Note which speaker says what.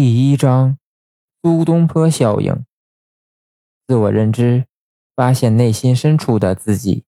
Speaker 1: 第一章苏东坡效应。自我认知发现内心深处的自己。